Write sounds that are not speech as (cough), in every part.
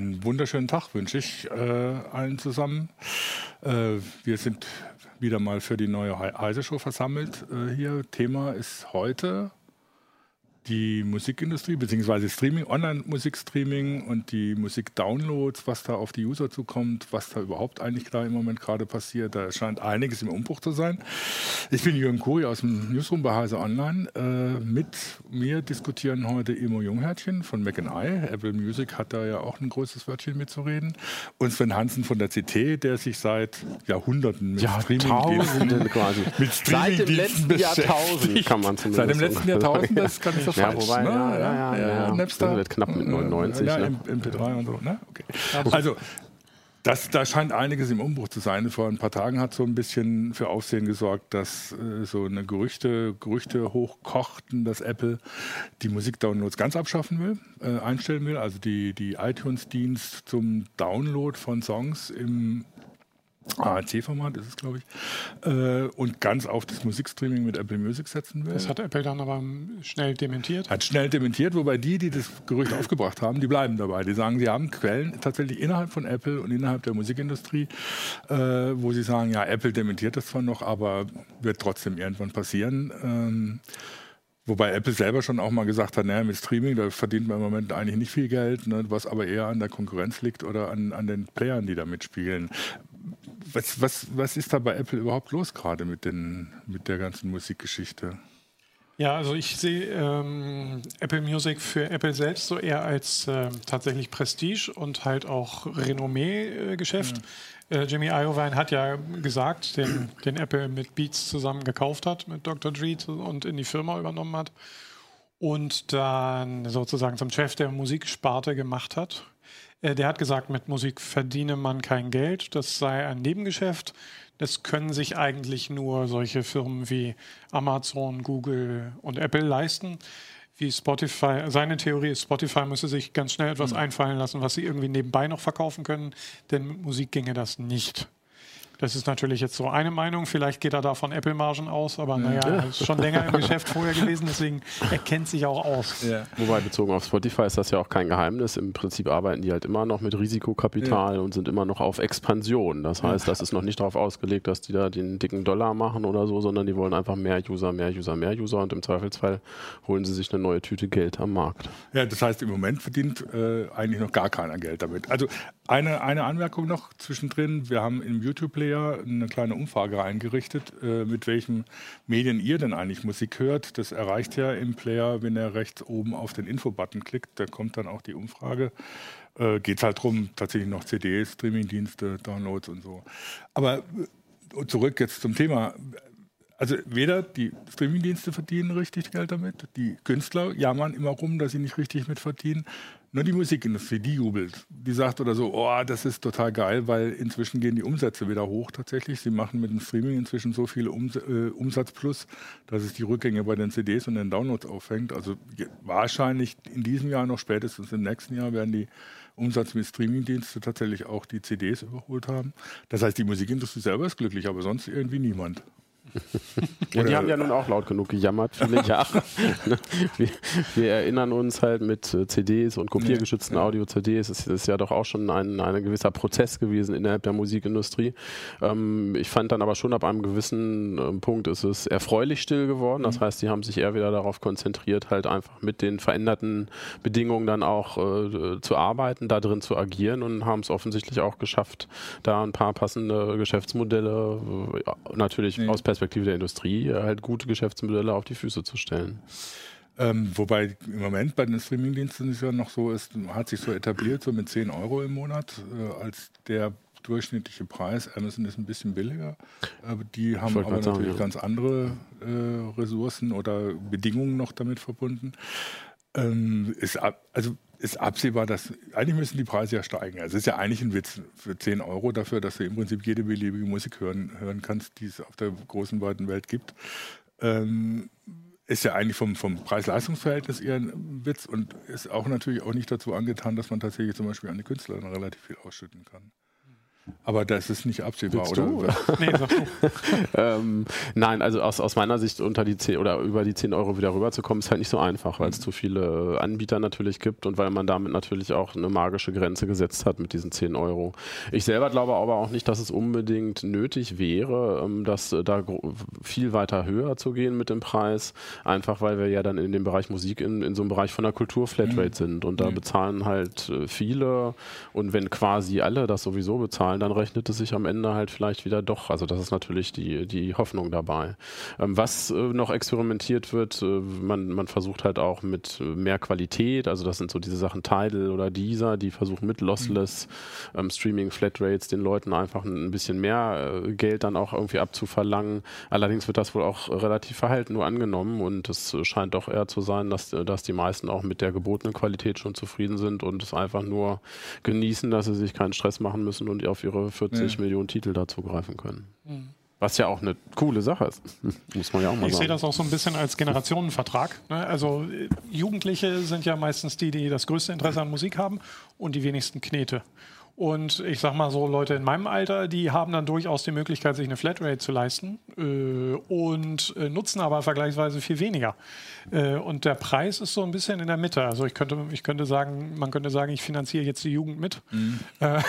einen wunderschönen Tag wünsche ich äh, allen zusammen. Äh, wir sind wieder mal für die neue Heise Show versammelt äh, hier. Thema ist heute die Musikindustrie beziehungsweise Streaming, Online-Musikstreaming und die Musikdownloads, was da auf die User zukommt, was da überhaupt eigentlich da im Moment gerade passiert. Da scheint einiges im Umbruch zu sein. Ich bin Jürgen Kuri aus dem Newsroom bei Heise Online. Äh, mit mir diskutieren heute Imo Junghärtchen von Mac I. Apple Music hat da ja auch ein großes Wörtchen mitzureden. Und Sven Hansen von der CT, der sich seit Jahrhunderten mit Streaming quasi. Mit Streaming Seit dem letzten Jahrtausend kann man zumindest Seit dem letzten Jahrtausend, das kann ich (laughs) so ja, falsch. wobei, ne? ja, ja, ja, ja, ja. Napster. Wird knapp mit 99. Ja, ne? MP3 und so. Ne? Okay. Also, das, da scheint einiges im Umbruch zu sein. Vor ein paar Tagen hat so ein bisschen für Aufsehen gesorgt, dass äh, so eine Gerüchte, Gerüchte hochkochten, dass Apple die Musikdownloads ganz abschaffen will, äh, einstellen will. Also die, die iTunes-Dienst zum Download von Songs im AAC-Format ist es, glaube ich, äh, und ganz auf das Musikstreaming mit Apple Music setzen will. Das hat Apple dann aber schnell dementiert. Hat schnell dementiert, wobei die, die das Gerücht aufgebracht haben, die bleiben dabei. Die sagen, sie haben Quellen tatsächlich innerhalb von Apple und innerhalb der Musikindustrie, äh, wo sie sagen, ja, Apple dementiert das zwar noch, aber wird trotzdem irgendwann passieren. Ähm, Wobei Apple selber schon auch mal gesagt hat, naja, mit Streaming, da verdient man im Moment eigentlich nicht viel Geld, ne, was aber eher an der Konkurrenz liegt oder an, an den Playern, die da mitspielen. Was, was, was ist da bei Apple überhaupt los gerade mit, mit der ganzen Musikgeschichte? Ja, also ich sehe ähm, Apple Music für Apple selbst so eher als äh, tatsächlich Prestige und halt auch Renommee-Geschäft. Äh, äh, Jimmy Iovine hat ja gesagt, den, den Apple mit Beats zusammen gekauft hat, mit Dr. Dre und in die Firma übernommen hat und dann sozusagen zum Chef der Musiksparte gemacht hat. Äh, der hat gesagt, mit Musik verdiene man kein Geld, das sei ein Nebengeschäft. Das können sich eigentlich nur solche Firmen wie Amazon, Google und Apple leisten. Wie Spotify, seine Theorie ist, Spotify müsse sich ganz schnell etwas mhm. einfallen lassen, was sie irgendwie nebenbei noch verkaufen können, denn mit Musik ginge das nicht. Das ist natürlich jetzt so eine Meinung. Vielleicht geht er da von Apple-Margen aus, aber naja, er ist schon (laughs) länger im Geschäft vorher gewesen, deswegen er kennt sich auch aus. Ja. Wobei bezogen auf Spotify ist das ja auch kein Geheimnis. Im Prinzip arbeiten die halt immer noch mit Risikokapital ja. und sind immer noch auf Expansion. Das heißt, das ist noch nicht darauf ausgelegt, dass die da den dicken Dollar machen oder so, sondern die wollen einfach mehr User, mehr User, mehr User und im Zweifelsfall holen sie sich eine neue Tüte Geld am Markt. Ja, das heißt, im Moment verdient äh, eigentlich noch gar keiner Geld damit. Also eine, eine Anmerkung noch zwischendrin. Wir haben im YouTube-Player Player eine kleine Umfrage eingerichtet, äh, mit welchen Medien ihr denn eigentlich Musik hört. Das erreicht ja im Player, wenn er rechts oben auf den Info-Button klickt, da kommt dann auch die Umfrage. Äh, Geht es halt darum, tatsächlich noch CDs, Streamingdienste, Downloads und so. Aber äh, zurück jetzt zum Thema. Also weder die Streamingdienste verdienen richtig Geld damit, die Künstler jammern immer rum, dass sie nicht richtig mit verdienen. Nur die Musikindustrie, die jubelt. Die sagt oder so, oh, das ist total geil, weil inzwischen gehen die Umsätze wieder hoch tatsächlich. Sie machen mit dem Streaming inzwischen so viel Ums äh, Umsatz plus, dass es die Rückgänge bei den CDs und den Downloads auffängt. Also wahrscheinlich in diesem Jahr noch spätestens im nächsten Jahr werden die Umsatz mit Streamingdienste tatsächlich auch die CDs überholt haben. Das heißt, die Musikindustrie selber ist glücklich, aber sonst irgendwie niemand. (laughs) ja, die haben ja nun auch laut genug gejammert, viele (laughs) Jahre. wir, wir, erinnern uns halt mit äh, CDs und kopiergeschützten ja, Audio-CDs, es ist ja doch auch schon ein, ein gewisser Prozess gewesen innerhalb der Musikindustrie. Ähm, ich fand dann aber schon ab einem gewissen äh, Punkt ist es erfreulich still geworden. Das mhm. heißt, die haben sich eher wieder darauf konzentriert, halt einfach mit den veränderten Bedingungen dann auch äh, zu arbeiten, da drin zu agieren und haben es offensichtlich auch geschafft, da ein paar passende Geschäftsmodelle äh, natürlich nee. aus Perspektive Perspektive der Industrie äh, halt gute Geschäftsmodelle auf die Füße zu stellen. Ähm, wobei im Moment bei den Streamingdiensten ist ja noch so, ist, hat sich so etabliert, so mit 10 Euro im Monat äh, als der durchschnittliche Preis. Amazon ist ein bisschen billiger, aber die haben aber natürlich sagen, ja. ganz andere äh, Ressourcen oder Bedingungen noch damit verbunden. Ähm, ist, also ist absehbar, dass eigentlich müssen die Preise ja steigen. Also es ist ja eigentlich ein Witz für 10 Euro dafür, dass du im Prinzip jede beliebige Musik hören, hören kannst, die es auf der großen, weiten Welt gibt. Ähm, ist ja eigentlich vom, vom Preis-Leistungs-Verhältnis eher ein Witz und ist auch natürlich auch nicht dazu angetan, dass man tatsächlich zum Beispiel an die Künstler relativ viel ausschütten kann. Aber das ist nicht absehbar, Willst oder? (laughs) Nee, sag (laughs) ähm, nein, also aus, aus meiner Sicht unter die 10 oder über die 10 Euro wieder rüberzukommen, ist halt nicht so einfach, weil es zu viele Anbieter natürlich gibt und weil man damit natürlich auch eine magische Grenze gesetzt hat mit diesen 10 Euro. Ich selber glaube aber auch nicht, dass es unbedingt nötig wäre, ähm, das äh, da viel weiter höher zu gehen mit dem Preis, einfach weil wir ja dann in dem Bereich Musik in, in so einem Bereich von der Kultur-Flatrate sind und da bezahlen halt äh, viele und wenn quasi alle das sowieso bezahlen, dann rechnet es sich am Ende halt vielleicht wieder doch. Also das ist natürlich die, die Hoffnung dabei. Ähm, was äh, noch experimentiert wird, äh, man, man versucht halt auch mit äh, mehr Qualität, also das sind so diese Sachen Tidal oder Deezer, die versuchen mit Lossless ähm, Streaming Flatrates den Leuten einfach ein, ein bisschen mehr äh, Geld dann auch irgendwie abzuverlangen. Allerdings wird das wohl auch relativ verhalten nur angenommen und es äh, scheint doch eher zu sein, dass, äh, dass die meisten auch mit der gebotenen Qualität schon zufrieden sind und es einfach nur genießen, dass sie sich keinen Stress machen müssen und auf ihre 40 Ja. Millionen Titel dazugreifen können. Was ja auch eine coole Sache ist. (laughs) Muss man ja auch mal Ich sehe sagen. das auch so ein bisschen als Generationenvertrag. Ne? Also äh, Jugendliche sind ja meistens die, die das größte Interesse an Musik haben und die wenigsten Knete. Und ich sag mal so, Leute in meinem Alter, die haben dann durchaus die Möglichkeit, sich eine Flatrate zu leisten äh, und äh, nutzen aber vergleichsweise viel weniger. Äh, und der Preis ist so ein bisschen in der Mitte. Also ich könnte, ich könnte sagen, man könnte sagen, ich finanziere jetzt die Jugend mit. Äh,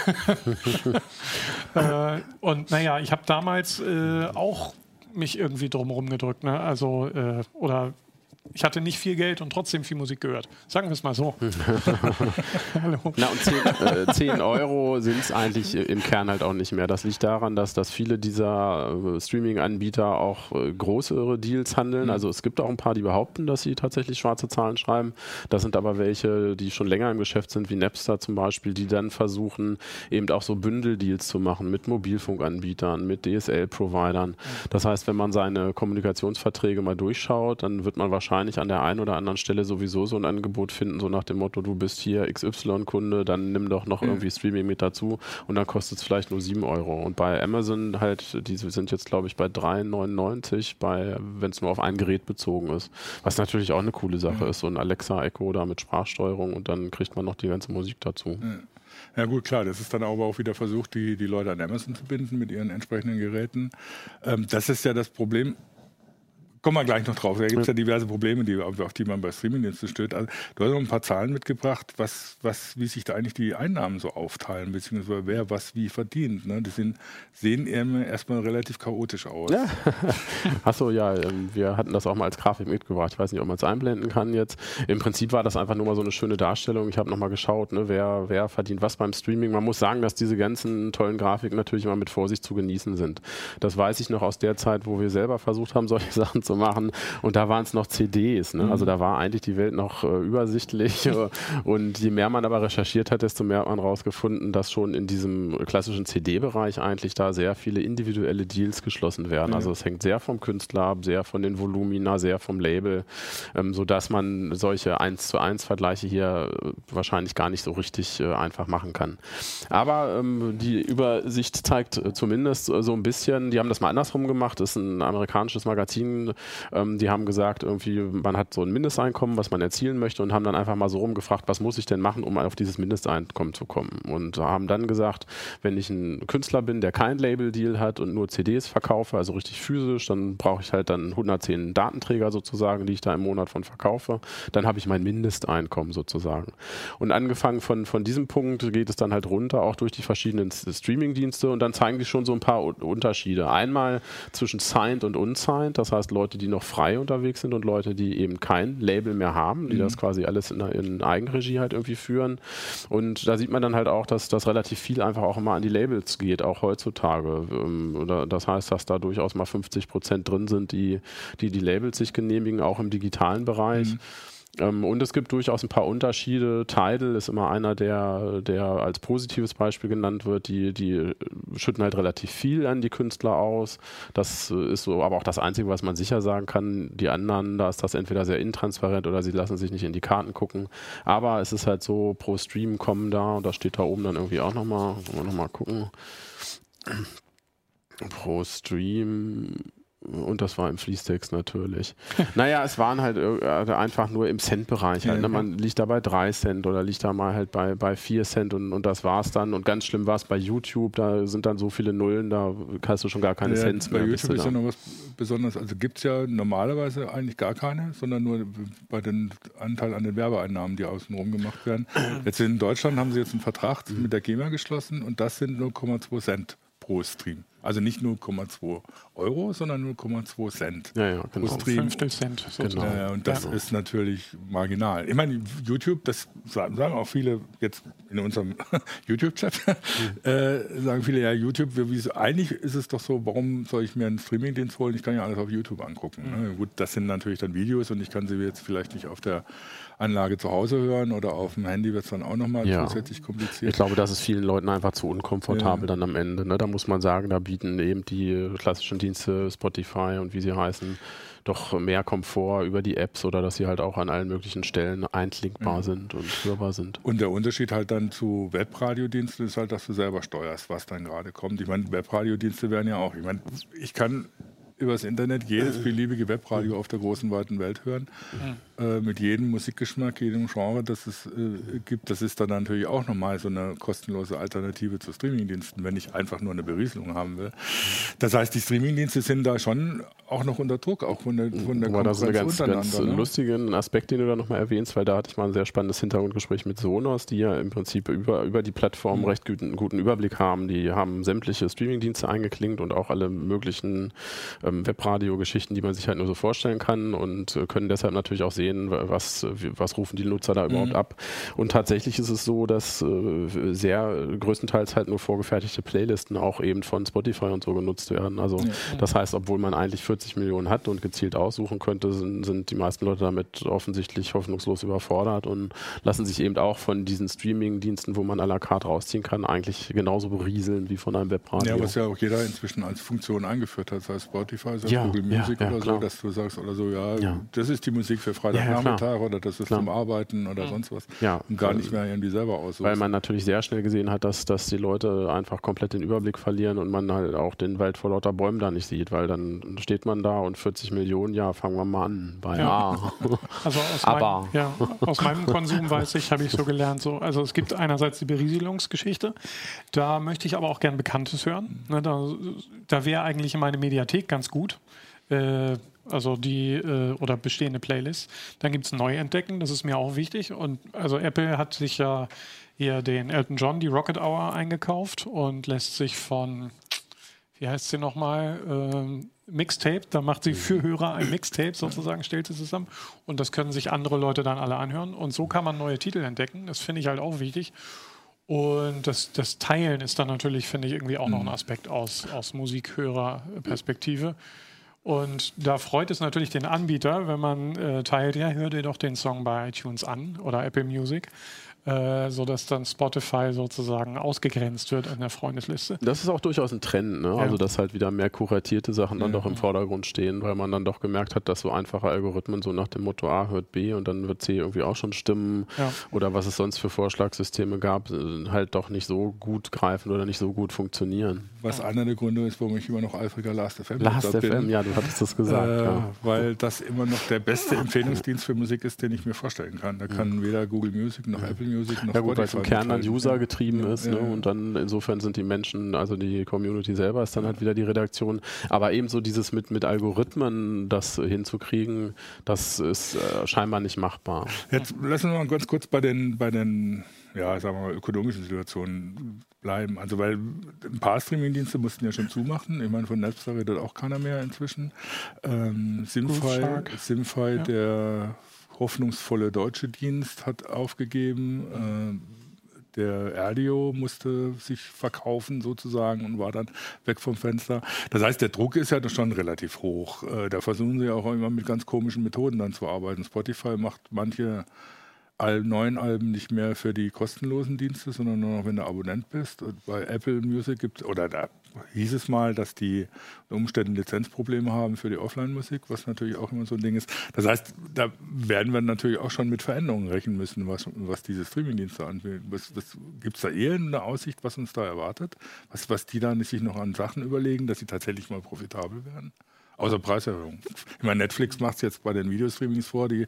(laughs) äh, und naja, ich habe damals äh, auch mich irgendwie drumherum gedrückt. Ne? Also, oder ich hatte nicht viel Geld und trotzdem viel Musik gehört. Sagen wir es mal so. (laughs) (laughs) Hallo. Na und 10, äh, 10 Euro sind es eigentlich äh, im Kern halt auch nicht mehr. Das liegt daran, dass, dass viele dieser äh, Streaming-Anbieter auch äh, größere Deals handeln. Also es gibt auch ein paar, die behaupten, dass sie tatsächlich schwarze Zahlen schreiben. Das sind aber welche, die schon länger im Geschäft sind, wie Napster zum Beispiel, die dann versuchen, eben auch so Bündeldeals zu machen mit Mobilfunkanbietern, mit DSL-Providern. Das heißt, wenn man seine Kommunikationsverträge mal durchschaut, dann wird man wahrscheinlich an der einen oder anderen Stelle sowieso so ein Angebot finden, so nach dem Motto, du bist hier XY-Kunde, dann nimm doch noch irgendwie Streaming mit dazu und dann kostet es vielleicht nur 7 Euro. Und bei Amazon halt, die sind jetzt glaube ich bei 3,99, bei, wenn es nur auf ein Gerät bezogen ist. Was natürlich auch eine coole Sache ist, so ein Alexa Echo da mit Sprachsteuerung und dann kriegt man noch die ganze Musik dazu. Ja gut, klar, das ist dann aber auch wieder versucht, die, die Leute an Amazon zu binden mit ihren entsprechenden Geräten. Ähm, das ist ja das Problem. Kommen wir gleich noch drauf. Da gibt es ja diverse Probleme, die, auf die man bei Streamingdiensten stößt. Also, du hast noch ein paar Zahlen mitgebracht, was, was, wie sich da eigentlich die Einnahmen so aufteilen, beziehungsweise wer was wie verdient. Ne? Die sind, sehen immer erstmal relativ chaotisch aus. Ja. (laughs) Achso, ja, ähm, wir hatten das auch mal als Grafik mitgebracht. Ich weiß nicht, ob man es einblenden kann jetzt. Im Prinzip war das einfach nur mal so eine schöne Darstellung. Ich habe nochmal geschaut, ne, wer, wer verdient was beim Streaming. Man muss sagen, dass diese ganzen tollen Grafiken natürlich immer mit Vorsicht zu genießen sind. Das weiß ich noch aus der Zeit, wo wir selber versucht haben, solche (laughs) Sachen zu machen. Und da waren es noch CDs. Ne? Also da war eigentlich die Welt noch äh, übersichtlich. (laughs) Und je mehr man aber recherchiert hat, desto mehr hat man rausgefunden, dass schon in diesem klassischen CD-Bereich eigentlich da sehr viele individuelle Deals geschlossen werden. Also es hängt sehr vom Künstler ab, sehr von den Volumina, sehr vom Label, ähm, sodass man solche 1 zu 1 Vergleiche hier äh, wahrscheinlich gar nicht so richtig äh, einfach machen kann. Aber ähm, die Übersicht zeigt äh, zumindest äh, so ein bisschen, die haben das mal andersrum gemacht, das ist ein amerikanisches Magazin, ähm, die haben gesagt, irgendwie, man hat so ein Mindesteinkommen, was man erzielen möchte und haben dann einfach mal so rumgefragt, was muss ich denn machen, um auf dieses Mindesteinkommen zu kommen. Und haben dann gesagt, wenn ich ein Künstler bin, der kein Label-Deal hat und nur CDs verkaufe, also richtig physisch, dann brauche ich halt dann 110 Datenträger sozusagen, die ich da im Monat von verkaufe. Dann habe ich mein Mindesteinkommen sozusagen. Und angefangen von, von diesem Punkt geht es dann halt runter, auch durch die verschiedenen Streaming-Dienste und dann zeigen die schon so ein paar Unterschiede. Einmal zwischen signed und unsigned, das heißt Leute, die noch frei unterwegs sind und Leute, die eben kein Label mehr haben, die das quasi alles in, in Eigenregie halt irgendwie führen. Und da sieht man dann halt auch, dass das relativ viel einfach auch immer an die Labels geht, auch heutzutage. Ähm, Oder das heißt, dass da durchaus mal 50 Prozent drin sind, die, die die Labels sich genehmigen, auch im digitalen Bereich. Ähm, und es gibt durchaus ein paar Unterschiede. Tidal ist immer einer, der, der als positives Beispiel genannt wird. Die, die schütten halt relativ viel an die Künstler aus. Das ist so aber auch das Einzige, was man sicher sagen kann. Die anderen, da ist das entweder sehr intransparent oder sie lassen sich nicht in die Karten gucken. Aber es ist halt so, pro Stream kommen da, und da steht da oben dann irgendwie auch nochmal, wollen wir nochmal gucken. Pro Stream Und das war im Fließtext natürlich. (laughs) naja, es waren halt äh, einfach nur im Cent-Bereich. Halt, ne? Man liegt da bei 3 Cent oder liegt da mal halt bei, bei 4 Cent und, und das war's dann. Und ganz schlimm war es bei YouTube, da sind dann so viele Nullen, da hast du schon gar keine ja, Cents mehr. Bei YouTube ist ja noch was Besonderes. Also gibt es ja normalerweise eigentlich gar keine, sondern nur bei den Anteil an den Werbeeinnahmen, die außenrum gemacht werden. (clears throat) Jetzt in Deutschland haben sie jetzt einen Vertrag mhm. mit der GEMA geschlossen und das sind 0,2 Cent pro Stream. Also nicht 0,2 Euro, sondern 0,2 Cent ja, ja, genau. pro Stream. Fünftel Cent. Genau. Äh, und das ja. ist natürlich marginal. Ich meine, YouTube, das sagen auch viele jetzt in unserem (laughs) YouTube-Chat, mhm. (laughs) äh, sagen viele, ja, YouTube, wie, eigentlich ist es doch so, warum soll ich mir einen Streaming-Dienst holen? Ich kann ja alles auf YouTube angucken. Mhm. Ne? Gut, das sind natürlich dann Videos und ich kann sie jetzt vielleicht nicht auf der Anlage zu Hause hören oder auf dem Handy wird es dann auch nochmal ja. zusätzlich kompliziert. Ich glaube, das ist vielen Leuten einfach zu unkomfortabel ja. dann am Ende. Ne? Da muss man sagen, da bieten eben die klassischen Dienste Spotify und wie sie heißen doch mehr Komfort über die Apps oder dass sie halt auch an allen möglichen Stellen einklickbar ja. sind und hörbar sind. Und der Unterschied halt dann zu Webradiodiensten ist halt, dass du selber steuerst, was dann gerade kommt. Ich meine, Webradiodienste werden ja auch, ich meine, ich kann übers Internet jedes beliebige Webradio auf der großen weiten Welt hören. Äh, mit jedem Musikgeschmack, jedem Genre, das es äh, gibt. Das ist dann natürlich auch nochmal so eine kostenlose Alternative zu Streamingdiensten, wenn ich einfach nur eine Berieselung haben will. Das heißt, die Streamingdienste sind da schon auch noch unter Druck, auch von der, von der Aber das ist ein ganz, ganz ne? lustigen Aspekt, den du da nochmal erwähnst, weil da hatte ich mal ein sehr spannendes Hintergrundgespräch mit Sonos, die ja im Prinzip über, über die Plattform mhm. recht guten, guten Überblick haben. Die haben sämtliche Streamingdienste eingeklinkt und auch alle möglichen ähm, Webradio-Geschichten, die man sich halt nur so vorstellen kann und äh, können deshalb natürlich auch sehen, was, was rufen die Nutzer da überhaupt mhm. ab. Und tatsächlich ist es so, dass äh, sehr größtenteils halt nur vorgefertigte Playlisten auch eben von Spotify und so genutzt werden. Also ja. das heißt, obwohl man eigentlich 40 40 Millionen hat und gezielt aussuchen könnte, sind, sind die meisten Leute damit offensichtlich hoffnungslos überfordert und lassen sich eben auch von diesen Streaming-Diensten, wo man à la carte rausziehen kann, eigentlich genauso berieseln wie von einem Webradio. Ja, was ja auch jeder inzwischen als Funktion eingeführt hat, sei es Spotify, sei ja, Google Music ja, ja, oder klar. so, dass du sagst oder so, ja, das ist die Musik für Freitagnachmittag oder das ist klar. zum Arbeiten oder sonst was. Ja, und gar nicht mehr irgendwie selber aussuchen. Weil man natürlich sehr schnell gesehen hat, dass, dass die Leute einfach komplett den Überblick verlieren und man halt auch den Wald vor lauter Bäumen da nicht sieht, weil dann steht man da und 40 Millionen, ja, fangen wir mal an bei ja. A. (laughs) Also aus, Aber. Mein, ja, aus meinem Konsum weiß ich, habe ich so gelernt. So, also es gibt einerseits die Berieselungsgeschichte, da möchte ich aber auch gern Bekanntes hören. Ne, da da wäre eigentlich meine Mediathek ganz gut. Äh, also die äh, oder bestehende Playlists. Dann gibt es Neuentdecken, das ist mir auch wichtig. Und also Apple hat sich ja hier den Elton John, die Rocket Hour eingekauft und lässt sich von, wie heißt sie nochmal, ähm, Mixtape, da macht sie für Hörer ein Mixtape sozusagen, stellt sie zusammen und das können sich andere Leute dann alle anhören und so kann man neue Titel entdecken. Das finde ich halt auch wichtig. Und das, das Teilen ist dann natürlich, finde ich, irgendwie auch noch ein mhm. Aspekt aus, aus Musikhörerperspektive. Und da freut es natürlich den Anbieter, wenn man äh, teilt, ja, hör dir doch den Song bei iTunes an oder Apple Music äh, sodass dann Spotify sozusagen ausgegrenzt wird an der Freundesliste. Das ist auch durchaus ein Trend, ne? ja. also dass halt wieder mehr kuratierte Sachen dann ja. doch im Vordergrund stehen, weil man dann doch gemerkt hat, dass so einfache Algorithmen so nach dem Motto A hört B und dann wird C irgendwie auch schon stimmen ja. oder was es sonst für Vorschlagssysteme gab, äh, halt doch nicht so gut greifen oder nicht so gut funktionieren. Was einer der Gründe ist, warum ich immer noch eifriger Last FM Last FM, bin. ja, du hattest das gesagt. Äh, weil das immer noch der beste Empfehlungsdienst für Musik ist, den ich mir vorstellen kann. Da kann weder Google Music noch Apple Music noch Ja gut, weil es im Kern dann User getrieben ja, ist ne? und dann insofern sind die Menschen, also die Community selber ist dann halt wieder die Redaktion. Aber ebenso dieses mit, mit Algorithmen das hinzukriegen, das ist äh, scheinbar nicht machbar. Jetzt lassen wir mal ganz kurz bei den, bei den ja, sagen wir mal, ökonomischen Situationen bleiben. Also weil ein paar Streamingdienste mussten ja schon zumachen. Ich meine, von Napster redet auch keiner mehr inzwischen. Ähm, Simfy, Simfy ja. der hoffnungsvolle deutsche Dienst hat aufgegeben. Äh, der Erdio musste sich verkaufen sozusagen und war dann weg vom Fenster. Das heißt, der Druck ist ja schon relativ hoch. Äh, da versuchen sie auch immer mit ganz komischen Methoden dann zu arbeiten. Spotify macht manche neuen Alben nicht mehr für die kostenlosen Dienste, sondern nur noch, wenn du Abonnent bist. Und bei Apple Music gibt es, oder da hieß es mal, dass die Umständen Lizenzprobleme haben für die Offline-Musik, was natürlich auch immer so ein Ding ist. Das heißt, da werden wir natürlich auch schon mit Veränderungen rechnen müssen, was, was diese Streaming-Dienste angeht. Gibt es da eher eine Aussicht, was uns da erwartet? Was, was die da sich noch an Sachen überlegen, dass sie tatsächlich mal profitabel werden? Außer Preiserhöhung. Ich meine, Netflix macht es jetzt bei den Videostreamings vor, die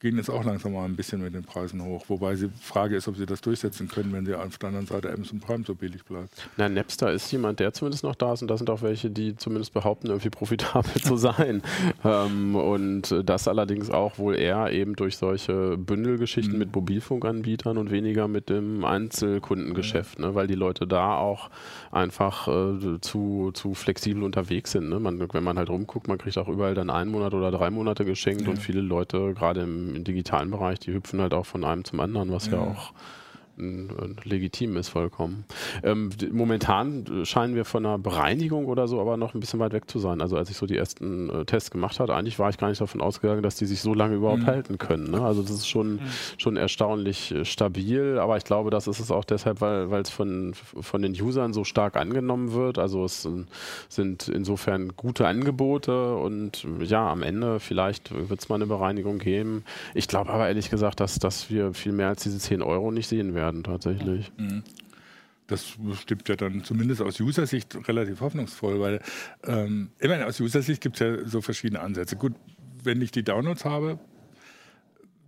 gehen jetzt auch langsam mal ein bisschen mit den Preisen hoch. Wobei die Frage ist, ob sie das durchsetzen können, wenn sie auf der anderen Seite Amazon Prime so billig bleibt. Na, Napster ist jemand, der zumindest noch da ist und da sind auch welche, die zumindest behaupten, irgendwie profitabel zu sein. (laughs) ähm, und das allerdings auch wohl eher eben durch solche Bündelgeschichten mhm. mit Mobilfunkanbietern und weniger mit dem Einzelkundengeschäft, ja. ne? weil die Leute da auch einfach äh, zu, zu flexibel unterwegs sind. Ne? Man, wenn man halt rumguckt, man kriegt auch überall dann einen Monat oder drei Monate geschenkt ja. und viele Leute, gerade im im, digitalen Bereich, die hüpfen halt auch von einem zum anderen, was ja, ja auch legitim ist vollkommen. Ähm, momentan scheinen wir von einer Bereinigung oder so aber noch ein bisschen weit weg zu sein. Also als ich so die ersten äh, Tests gemacht habe, eigentlich war ich gar nicht davon ausgegangen, dass die sich so lange überhaupt mhm. halten können. Ne? Also das ist schon, mhm. schon erstaunlich äh, stabil, aber ich glaube, das ist es auch deshalb, weil es von, von den Usern so stark angenommen wird. Also es sind insofern gute Angebote und ja, am Ende vielleicht wird es mal eine Bereinigung geben. Ich glaube aber ehrlich gesagt, dass, dass wir viel mehr als diese 10 Euro nicht sehen werden werden tatsächlich. Mhm. Das stimmt ja dann zumindest aus User-Sicht relativ hoffnungsvoll, weil ähm, ich meine, aus User-Sicht gibt es ja so verschiedene Ansätze. Gut, wenn ich die Downloads habe,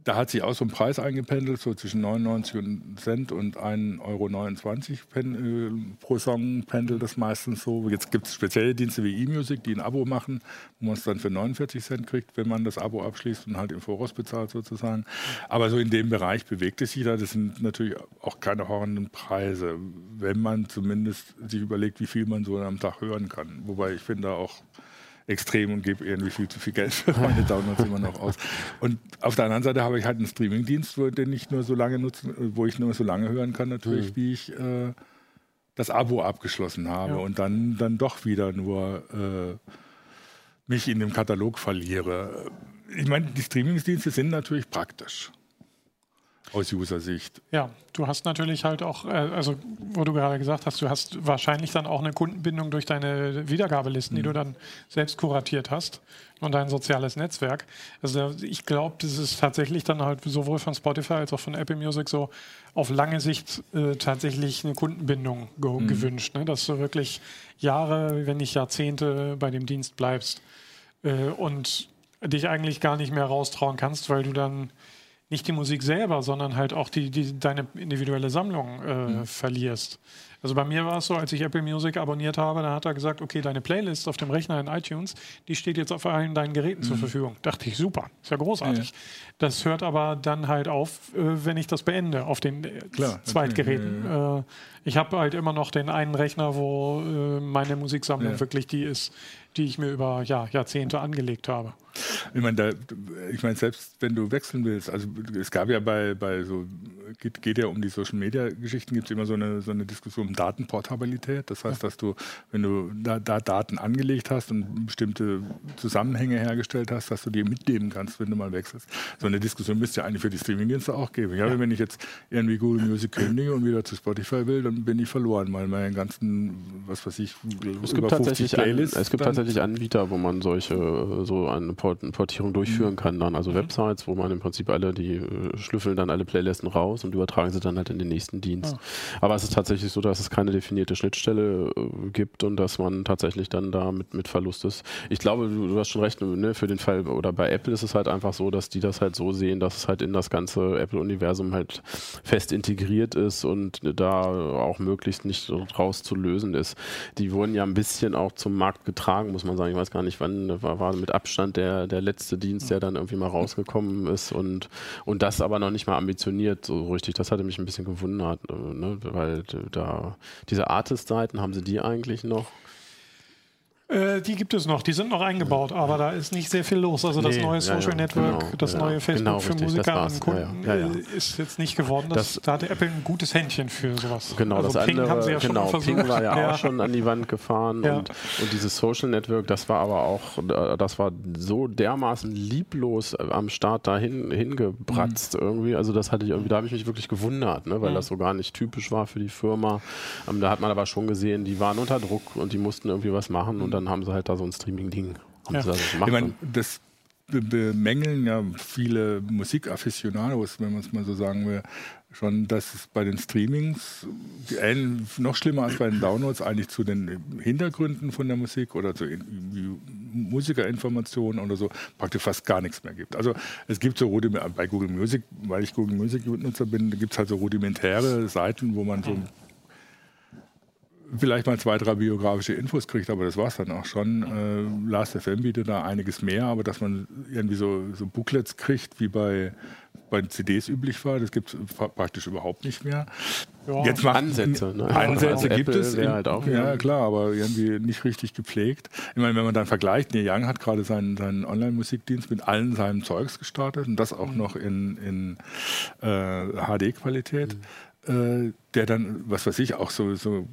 da hat sich auch so ein Preis eingependelt, so zwischen 99 Cent und 1,29 Euro äh, pro Song pendelt das meistens so. Jetzt gibt es spezielle Dienste wie eMusic, die ein Abo machen, wo man es dann für 49 Cent kriegt, wenn man das Abo abschließt und halt im Voraus bezahlt sozusagen. Aber so in dem Bereich bewegt es sich da. Das sind natürlich auch keine horrenden Preise, wenn man zumindest sich überlegt, wie viel man so am Tag hören kann. Wobei ich finde auch extrem und gebe irgendwie viel zu viel Geld für meine Downloads immer noch aus. Und auf der anderen Seite habe ich halt einen Streamingdienst, den ich nur so lange nutzen, wo ich nur so lange hören kann, natürlich, mhm. wie ich äh, das Abo abgeschlossen habe ja. und dann, dann doch wieder nur äh, mich in dem Katalog verliere. Ich meine, die Streamingdienste sind natürlich praktisch aus User-Sicht. Ja, du hast natürlich halt auch, äh, also wo du gerade gesagt hast, du hast wahrscheinlich dann auch eine Kundenbindung durch deine Wiedergabelisten, mhm. die du dann selbst kuratiert hast und dein soziales Netzwerk. Also ich glaube, das ist tatsächlich dann halt sowohl von Spotify als auch von Apple Music so auf lange Sicht äh, tatsächlich eine Kundenbindung ge mhm. gewünscht, ne? dass du wirklich Jahre, wenn nicht Jahrzehnte bei dem Dienst bleibst äh, und dich eigentlich gar nicht mehr raustrauen kannst, weil du dann nicht die Musik selber, sondern halt auch die, die deine individuelle Sammlung äh, mhm. verlierst. Also bei mir war es so, als ich Apple Music abonniert habe, da hat er gesagt, okay, deine Playlist auf dem Rechner in iTunes, die steht jetzt auf allen deinen Geräten mhm. zur Verfügung. Dachte ich, super, ist ja großartig. Ja. Das hört aber dann halt auf, äh, wenn ich das beende auf den äh, Klar, Zweitgeräten. Ja, ja. Ich habe halt immer noch den einen Rechner, wo äh, meine Musiksammlung wirklich die ist, die ich mir über ja, Jahrzehnte angelegt habe. Ich meine, da, ich meine, selbst wenn du wechseln willst, also es gab ja bei, bei so, geht, geht ja um die Social Media Geschichten, gibt es immer so eine, so eine Diskussion um Datenportabilität. Das heißt, dass du, wenn du da, da, Daten angelegt hast und bestimmte Zusammenhänge hergestellt hast, dass du die mitnehmen kannst, wenn du mal wechselst. So eine Diskussion müsste ja eigentlich für die Streamingdienste auch geben. Ja. Wenn ich jetzt irgendwie Google Music kündige und wieder zu Spotify will, dann bin ich verloren, weil meine ganzen, was weiß ich, es gibt tatsächlich Playlists. An, es gibt tatsächlich Anbieter, wo man solche so eine Portierung durchführen kann dann. Also mhm. Websites, wo man im Prinzip alle, die äh, schlüsseln dann alle Playlisten raus und übertragen sie dann halt in den nächsten Dienst. Ah. Aber es ist tatsächlich so, dass es keine definierte Schnittstelle äh, gibt und dass man tatsächlich dann da mit, mit Verlust ist. Ich glaube, du, du hast schon recht, ne, für den Fall, oder bei Apple ist es halt einfach so, dass die das halt so sehen, dass es halt in das ganze Apple-Universum halt fest integriert ist und da auch möglichst nicht rauszulösen ist. Die wurden ja ein bisschen auch zum Markt getragen, muss man sagen. Ich weiß gar nicht, wann war, war mit Abstand der der, der letzte Dienst, der dann irgendwie mal rausgekommen ist und, und das aber noch nicht mal ambitioniert so richtig. Das hatte mich ein bisschen gewundert, äh, ne? weil da diese Artist-Seiten, haben sie die eigentlich noch? Äh, die gibt es noch, die sind noch eingebaut, aber da ist nicht sehr viel los. Also das nee, neue Social ja, ja, Network, genau, das neue Facebook genau, für Musiker und Kunden äh, ist jetzt nicht geworden. Das, das, da hatte Apple ein gutes Händchen für sowas. Genau, also das Ping andere, haben sie ja genau, schon Ping war ja, (laughs) auch schon an die Wand gefahren und, und dieses Social Network, das war aber auch, das war so dermaßen lieblos am Start dahin hingebratzt mhm. irgendwie. Also das hatte ich irgendwie, da habe ich mich wirklich gewundert, ne, weil mhm. das so gar nicht typisch war für die Firma. Ähm, da hat man aber schon gesehen, die waren unter Druck und die mussten irgendwie was machen und dann dann haben sie halt da so ein Streaming-Ding. Ja. Ich meine, das bemängeln ja viele Musikafficionados, wenn man es mal so sagen will, schon, dass es bei den Streamings noch schlimmer als bei den Downloads eigentlich zu den Hintergründen von der Musik oder zu Musikerinformationen oder so praktisch fast gar nichts mehr gibt. Also es gibt so bei Google Music, weil ich Google Music Nutzer bin, gibt es halt so rudimentäre Seiten, wo man so vielleicht mal zwei, drei biografische Infos kriegt, aber das war es dann auch schon. Äh, Last.fm bietet da einiges mehr, aber dass man irgendwie so, so Booklets kriegt, wie bei, bei CDs üblich war, das gibt es praktisch überhaupt nicht mehr. Ja. Jetzt macht, Ansätze. Ne? Ansätze gibt Apple es. In, halt auch, ja, klar, aber irgendwie nicht richtig gepflegt. Ich meine, wenn man dann vergleicht, Neil Young hat gerade seinen, seinen Online-Musikdienst mit allen seinem Zeugs gestartet und das auch mhm. noch in, in äh, HD-Qualität. Mhm. Äh, der dann, was weiß ich, auch so, so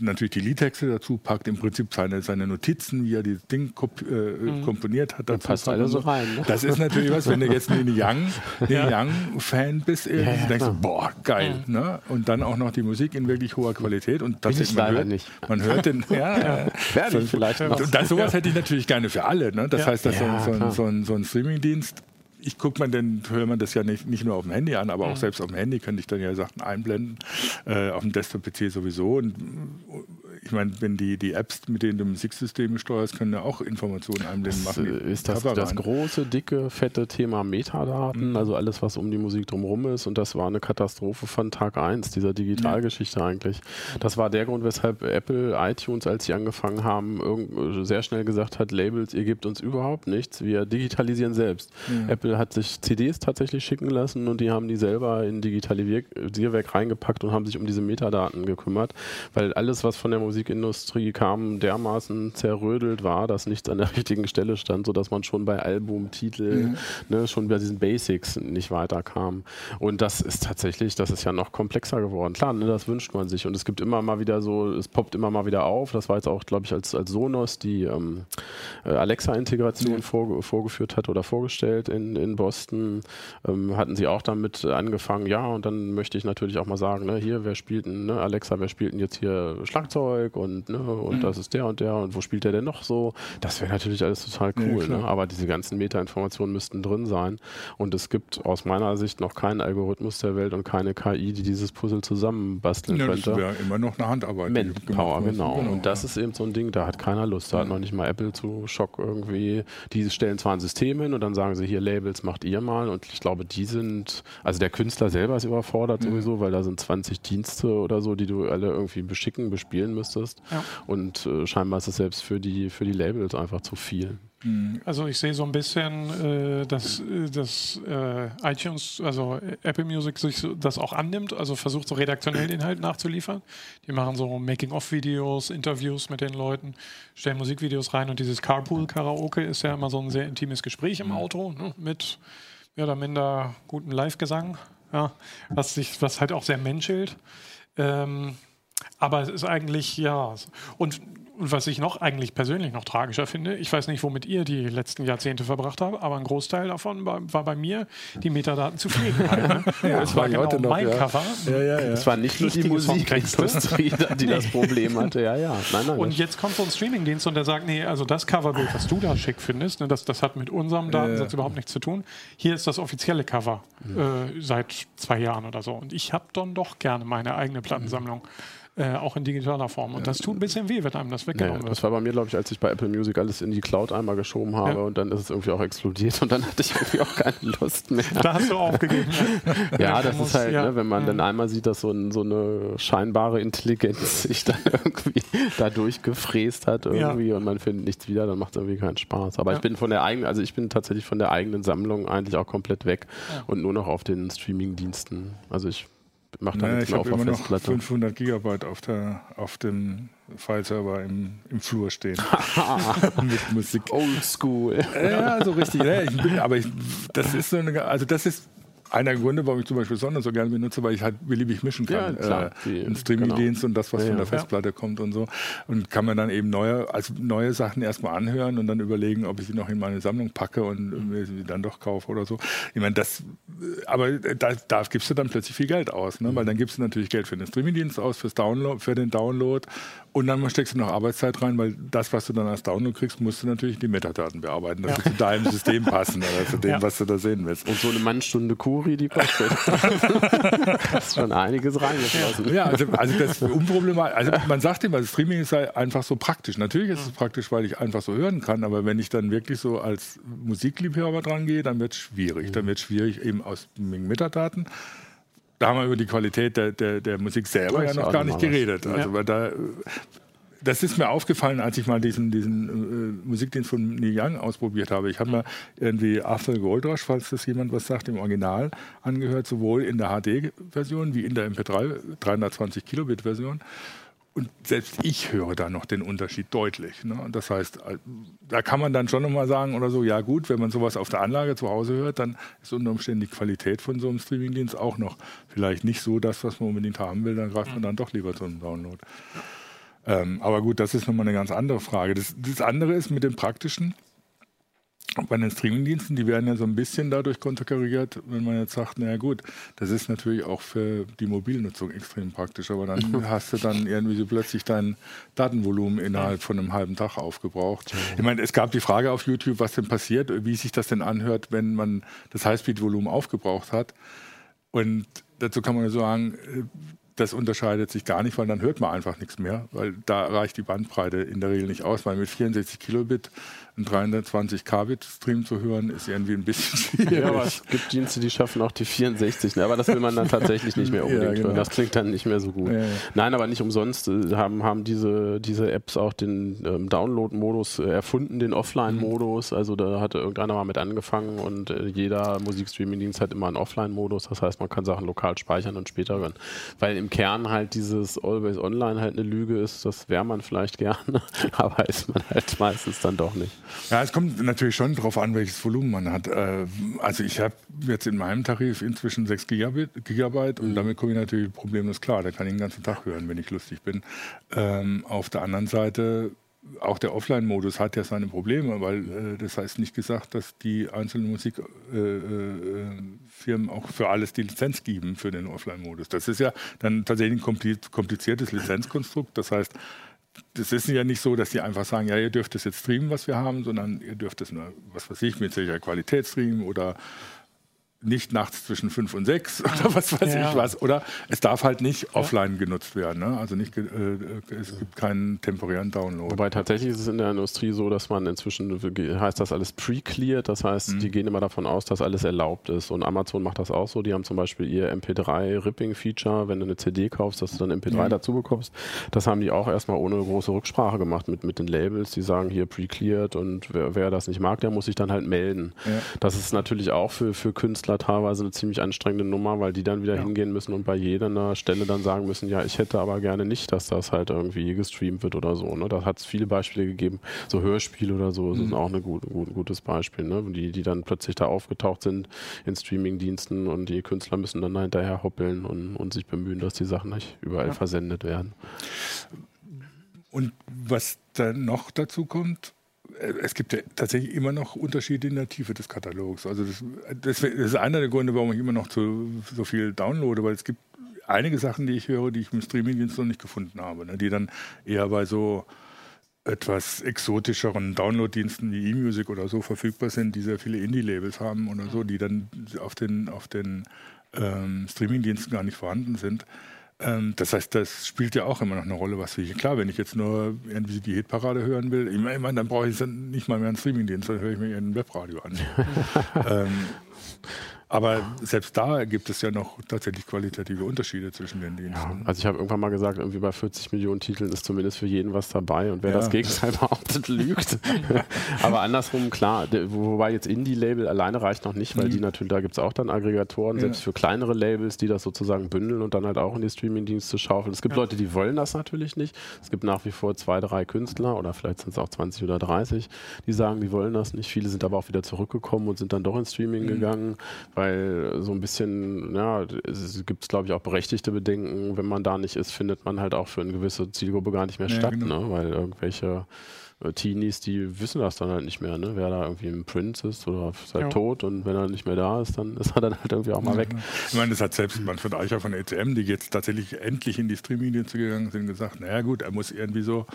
natürlich die Liedtexte dazu packt, im Prinzip seine, seine Notizen, wie er das Ding komp äh, mhm. komponiert hat. Dazu passt alles so rein. Ne? Das ist natürlich was, wenn du jetzt ein Young, (laughs) ja. Young-Fan bist, ja, ja, denkst du, boah, geil. Ne? Und dann auch noch die Musik in wirklich hoher Qualität. Und das ist man hört, nicht. Man hört den, (laughs) ja, ja. Vielleicht noch. Das, sowas hätte ich natürlich gerne für alle. Ne? Das heißt, dass so, so, ein, so, ein, so ein Streaming-Dienst ich gucke man denn, höre man das ja nicht, nicht nur auf dem Handy an, aber auch mhm. selbst auf dem Handy könnte ich dann ja Sachen einblenden, äh, auf dem Desktop-PC sowieso. Und ich meine, wenn die, die Apps, mit denen du Musiksysteme steuerst, können ja auch Informationen einblenden machen. Ist das das große, dicke, fette Thema Metadaten, mhm. also alles, was um die Musik drumherum ist. Und das war eine Katastrophe von Tag 1 dieser Digitalgeschichte ja. eigentlich. Das war der Grund, weshalb Apple iTunes, als sie angefangen haben, sehr schnell gesagt hat, Labels, ihr gebt uns überhaupt nichts, wir digitalisieren selbst. Mhm. Apple hat sich CDs tatsächlich schicken lassen und die haben die selber in Digitalisierwerk reingepackt und haben sich um diese Metadaten gekümmert, weil alles, was von der Musikindustrie kam, dermaßen zerrödelt war, dass nichts an der (laughs) richtigen Stelle stand, sodass man schon bei Album, Titel, mhm. ne, schon bei diesen Basics nicht weiterkam. Und das ist tatsächlich, das ist ja noch komplexer geworden. Klar, ne, das wünscht man sich. Und es gibt immer mal wieder so, es poppt immer mal wieder auf. Das war jetzt auch, glaube ich, als, als Sonos die ähm, äh, Alexa-Integration mhm. vor, vorgeführt hat oder vorgestellt in, in Boston. Ähm, hatten sie auch damit angefangen, ja, und dann möchte ich natürlich auch mal sagen, ne, hier, wer spielt denn, ne, Alexa, wer spielt denn jetzt hier Schlagzeug? Zeug und, ne, und mhm. das ist der und der und wo spielt der denn noch so? Das wäre natürlich alles total cool, ja, ne? aber diese ganzen Meta-Informationen müssten drin sein und es gibt aus meiner Sicht noch keinen Algorithmus der Welt und keine KI, die dieses Puzzle zusammenbasteln ja, könnte. Das wäre immer noch eine Handarbeit. Manpower, genau. genau. Und das ist eben so ein Ding, da hat keiner Lust. Da ja. hat noch nicht mal Apple zu Schock irgendwie. Die stellen zwar ein System hin und dann sagen sie hier Labels macht ihr mal und ich glaube, die sind, also der Künstler selber ist überfordert mhm. sowieso, weil da sind 20 Dienste oder so, die du alle irgendwie beschicken, bespielen müsstest. Ja. Und äh, scheinbar ist es selbst für die, für die Labels einfach zu viel. Mhm. Also ich sehe so ein bisschen, äh, dass, äh, dass äh, iTunes, also Apple Music sich das auch annimmt, also versucht so redaktionellen Inhalt nachzuliefern. Die machen so Making-of-Videos, Interviews mit den Leuten, stellen Musikvideos rein und dieses Carpool-Karaoke ist ja immer so ein sehr intimes Gespräch im mhm. Auto ne, mit mehr oder minder gutem Live-Gesang, ja, was, sich, was halt auch sehr menschelt. Ähm, aber es ist eigentlich, ja. Und, und was ich noch eigentlich persönlich noch tragischer finde, ich weiß nicht, womit ihr die letzten Jahrzehnte verbracht habt, aber ein Großteil davon war, war bei mir, die Metadaten zu pflegen. (laughs) Halt, ne? ja, das war genau noch, mein ja. Cover. Ja, ja, ja. Es war nicht nur die Musikindustrie, die nee. das Problem hatte. Ja, ja. Nein, nein, und jetzt kommt so ein Streamingdienst und der sagt, nee, also das Coverbild, was du da schick findest, ne, das, das hat mit unserem Datensatz überhaupt nichts zu tun. Hier ist das offizielle Cover äh, seit zwei Jahren oder so. Und ich habe dann doch gerne meine eigene Plattensammlung. Mhm äh, auch in digitaler Form. Und das tut ein bisschen weh, wenn einem das weggenommen ja, wird. Das war bei mir, glaube ich, als ich bei Apple Music alles in die Cloud einmal geschoben habe ja. und dann ist es irgendwie auch explodiert und dann hatte ich irgendwie auch keine Lust mehr. Da hast du aufgegeben. ja, das ist halt, ne, wenn man mhm. dann einmal sieht, dass so, ein, so, eine scheinbare Intelligenz (laughs) sich dann irgendwie da durchgefräst hat irgendwie und man findet nichts wieder, dann macht es irgendwie keinen Spaß. Aber ich bin von der eigenen, also ich bin tatsächlich von der eigenen Sammlung eigentlich auch komplett weg und nur noch auf den Streaming-Diensten. Also ich macht dann naja, ich habe immer noch 500 Gigabyte auf, der, auf dem File-Server im, im Flur stehen. (laughs) Mit Musik. Old School. Ja, so richtig. Ja, ich bin, aber ich, das ist so eine, also das ist einer der Gründe, warum ich zum Beispiel Sonne so gerne benutze, weil ich halt beliebig mischen kann. Ja, klar, äh, Ein Streaming-Dienst genau. und das, was ja, von der Festplatte ja. kommt und so. Und kann man dann eben neue, also neue Sachen erstmal anhören und dann überlegen, ob ich sie noch in meine Sammlung packe und mir sie dann doch kaufe oder so. Ich meine, das, aber da, da gibst du dann plötzlich viel Geld aus, ne? weil dann gibst du natürlich Geld für den Streaming-Dienst aus, fürs Download, für den Download und dann steckst du noch Arbeitszeit rein, weil das, was du dann als Download kriegst, musst du natürlich die Metadaten bearbeiten, dass sie zu deinem System passen oder zu dem, was du da sehen willst. Und so eine Mannstunde Kuh Buri die kostet. (laughs) das ist schon einiges reingeflossen. Ja, also, also das unproblematisch. Also man sagt immer, Streaming sei einfach so praktisch. Natürlich ist es praktisch, weil ich einfach so hören kann, aber wenn ich dann wirklich so als Musikliebhaber dran gehe, dann wird es schwierig. Dann wird es schwierig eben aus Metadaten da haben wir über die Qualität der, der, der Musik selber ja noch gar nicht geredet. Also ja. da, das ist mir aufgefallen, als ich mal diesen, diesen äh, Musikdienst von Neil Young ausprobiert habe. Ich habe mir irgendwie Arthur Goldrush, falls das jemand was sagt, im Original angehört, sowohl in der HD-Version wie in der MP3 320 Kilobit-Version. Und selbst ich höre da noch den Unterschied deutlich. Ne? Das heißt, da kann man dann schon nochmal sagen oder so, ja gut, wenn man sowas auf der Anlage zu Hause hört, dann ist unter Umständen die Qualität von so einem Streamingdienst auch noch vielleicht nicht so das, was man unbedingt haben will, dann greift man dann doch lieber zu einem Download. Ähm, aber gut, das ist nochmal eine ganz andere Frage. Das, das andere ist mit dem Praktischen bei den Streamingdiensten, die werden ja so ein bisschen dadurch konterkariert, wenn man jetzt sagt, naja gut, das ist natürlich auch für die Mobilnutzung extrem praktisch, aber dann hast du dann irgendwie so plötzlich dein Datenvolumen innerhalb von einem halben Tag aufgebraucht. Ich meine, es gab die Frage auf YouTube, was denn passiert, wie sich das denn anhört, wenn man das Highspeed-Volumen aufgebraucht hat. Und dazu kann man ja sagen, das unterscheidet sich gar nicht, weil dann hört man einfach nichts mehr, weil da reicht die Bandbreite in der Regel nicht aus, weil mit 64 Kilobit ein 320 Kbit Stream zu hören, ist irgendwie ein bisschen (laughs) schwierig. Ja, aber es gibt Dienste, die schaffen auch die 64, ne? aber das will man dann tatsächlich nicht mehr (laughs) unbedingt ja, genau. hören. Das klingt dann nicht mehr so gut. Ja. Nein, aber nicht umsonst äh, haben, haben diese, diese Apps auch den ähm, Download-Modus äh, erfunden, den Offline-Modus. Also da hatte irgendeiner mal mit angefangen und äh, jeder Musikstreaming-Dienst hat immer einen Offline-Modus. Das heißt, man kann Sachen lokal speichern und später hören. Weil im Kern halt dieses Always Online halt eine Lüge ist, das wäre man vielleicht gerne, (laughs) aber ist man halt meistens dann doch nicht. Ja, es kommt natürlich schon darauf an, welches Volumen man hat. Äh, also ich habe jetzt in meinem Tarif inzwischen 6 Gigabit, Gigabyte und mhm. damit komme ich natürlich problemlos klar. Da kann ich den ganzen Tag hören, wenn ich lustig bin. Ähm, auf der anderen Seite auch der Offline-Modus hat ja seine Probleme, weil äh, das heißt nicht gesagt, dass die einzelnen Musikfirmen äh, äh, auch für alles die Lizenz geben für den Offline-Modus. Das ist ja dann tatsächlich ein kompliziertes Lizenzkonstrukt. Das heißt, das ist ja nicht so, dass die einfach sagen, ja, ihr dürft es jetzt streamen, was wir haben, sondern ihr dürft es nur, was weiß ich, mit sicherer Qualität streamen oder nicht nachts zwischen fünf und sechs oder was weiß ja. ich was. Oder es darf halt nicht ja. offline genutzt werden. Ne? Also nicht, äh, es gibt keinen temporären Download. Wobei tatsächlich ist es in der Industrie so, dass man inzwischen heißt das alles pre-cleared. Das heißt, mhm. die gehen immer davon aus, dass alles erlaubt ist. Und Amazon macht das auch so. Die haben zum Beispiel ihr MP3-Ripping-Feature, wenn du eine CD kaufst, dass du dann MP3 mhm. dazu bekommst. Das haben die auch erstmal ohne große Rücksprache gemacht mit, mit den Labels. Die sagen hier pre-cleared und wer, wer, das nicht mag, der muss sich dann halt melden. Ja. Das ist natürlich auch für, für Künstler Künstler teilweise eine ziemlich anstrengende Nummer, weil die dann wieder ja. hingehen müssen und bei jeder Stelle dann sagen müssen, ja, ich hätte aber gerne nicht, dass das halt irgendwie gestreamt wird oder so. Ne? Da hat es viele Beispiele gegeben, so Hörspiele oder so, das mhm. ist auch ein gut, gut, gutes Beispiel, ne? die, die dann plötzlich da aufgetaucht sind in Streamingdiensten und die Künstler müssen dann hinterher hoppeln und, und sich bemühen, dass die Sachen nicht überall ja. versendet werden. Und was dann noch dazu kommt, es gibt ja tatsächlich immer noch Unterschiede in der Tiefe des Katalogs. Also das, das, ist einer der Gründe, warum ich immer noch zu, so viel downloade, weil es gibt einige Sachen, die ich höre, die ich im Streamingdienst noch nicht gefunden habe, ne, die dann eher bei so etwas exotischeren Downloaddiensten wie eMusic oder so verfügbar sind, die sehr viele Indie-Labels haben oder so, die dann auf den, auf den ähm, Streamingdiensten gar nicht vorhanden sind. Ähm, das heißt, das spielt ja auch immer noch eine Rolle, was wir hier. Klar, wenn ich jetzt nur irgendwie die Hitparade hören will, ich meine, dann brauche ich nicht mal mehr einen Streamingdienst, dann höre ich mir ein Webradio an. (laughs) ähm, aber selbst da gibt es ja noch tatsächlich qualitative Unterschiede zwischen den Diensten. Ja, also ich habe irgendwann mal gesagt, irgendwie bei 40 Millionen Titeln ist zumindest für jeden was dabei und wer ja. das Gegenteil (laughs) behauptet, lügt. (laughs) Aber andersrum, klar, wobei jetzt Indie-Label alleine reicht noch nicht, weil mhm. die natürlich, da gibt es auch dann Aggregatoren, ja. selbst für kleinere Labels, die das sozusagen bündeln und dann halt auch in die Streaming-Dienste schaufeln. Es gibt Leute, die wollen das natürlich nicht. Es gibt nach wie vor zwei, drei Künstler oder vielleicht sind es auch 20 oder 30, die sagen, die wollen das nicht. Viele sind aber auch wieder zurückgekommen und sind dann doch ins Streaming mhm. gegangen, weil so ein bisschen, ja, es gibt, glaube ich, auch berechtigte Bedenken, wenn man da nicht ist, findet man halt auch für eine gewisse Zielgruppe gar nicht mehr ja, statt, genau. ne? weil irgendwelche Teenies, die wissen das dann halt nicht mehr, ne? wer da irgendwie ein Prince ist oder ist halt Ja. tot und wenn er nicht mehr da ist, dann ist er dann halt irgendwie auch mal weg. Ich meine, das hat selbst Manfred Eicher von ECM, die jetzt tatsächlich endlich in die Streaming-Dienste gegangen sind, gesagt, naja gut, er muss irgendwie so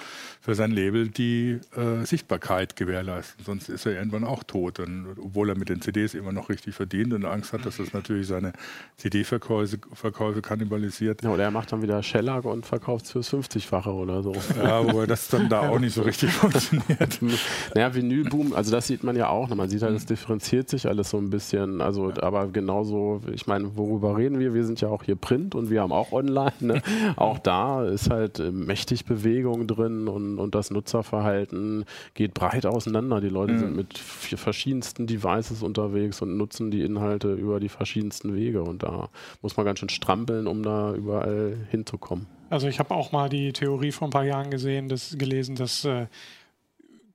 für sein Label die äh, Sichtbarkeit gewährleisten, sonst ist er irgendwann auch tot. Und, obwohl er mit den CDs immer noch richtig verdient und Angst hat, dass das natürlich seine CD-Verkäufe Verkäufe kannibalisiert. Ja, oder er macht dann wieder Shellac und verkauft es fürs 50-fache oder so. Ja, wobei das dann da auch nicht so richtig funktioniert. (laughs) Naja, Vinylboom, also das sieht man ja auch. Man sieht halt, es differenziert sich alles so ein bisschen. Also, aber genauso, ich meine, worüber reden wir? Wir sind ja auch hier Print und wir haben auch online. Ne? (laughs) Auch da ist halt äh, mächtig Bewegung drin und, und das Nutzerverhalten geht breit auseinander. Die Leute Ja. sind mit verschiedensten Devices unterwegs und nutzen die Inhalte über die verschiedensten Wege. Und da muss man ganz schön strampeln, um da überall hinzukommen. Also ich habe auch mal die Theorie vor ein paar Jahren gesehen, das, gelesen, dass äh,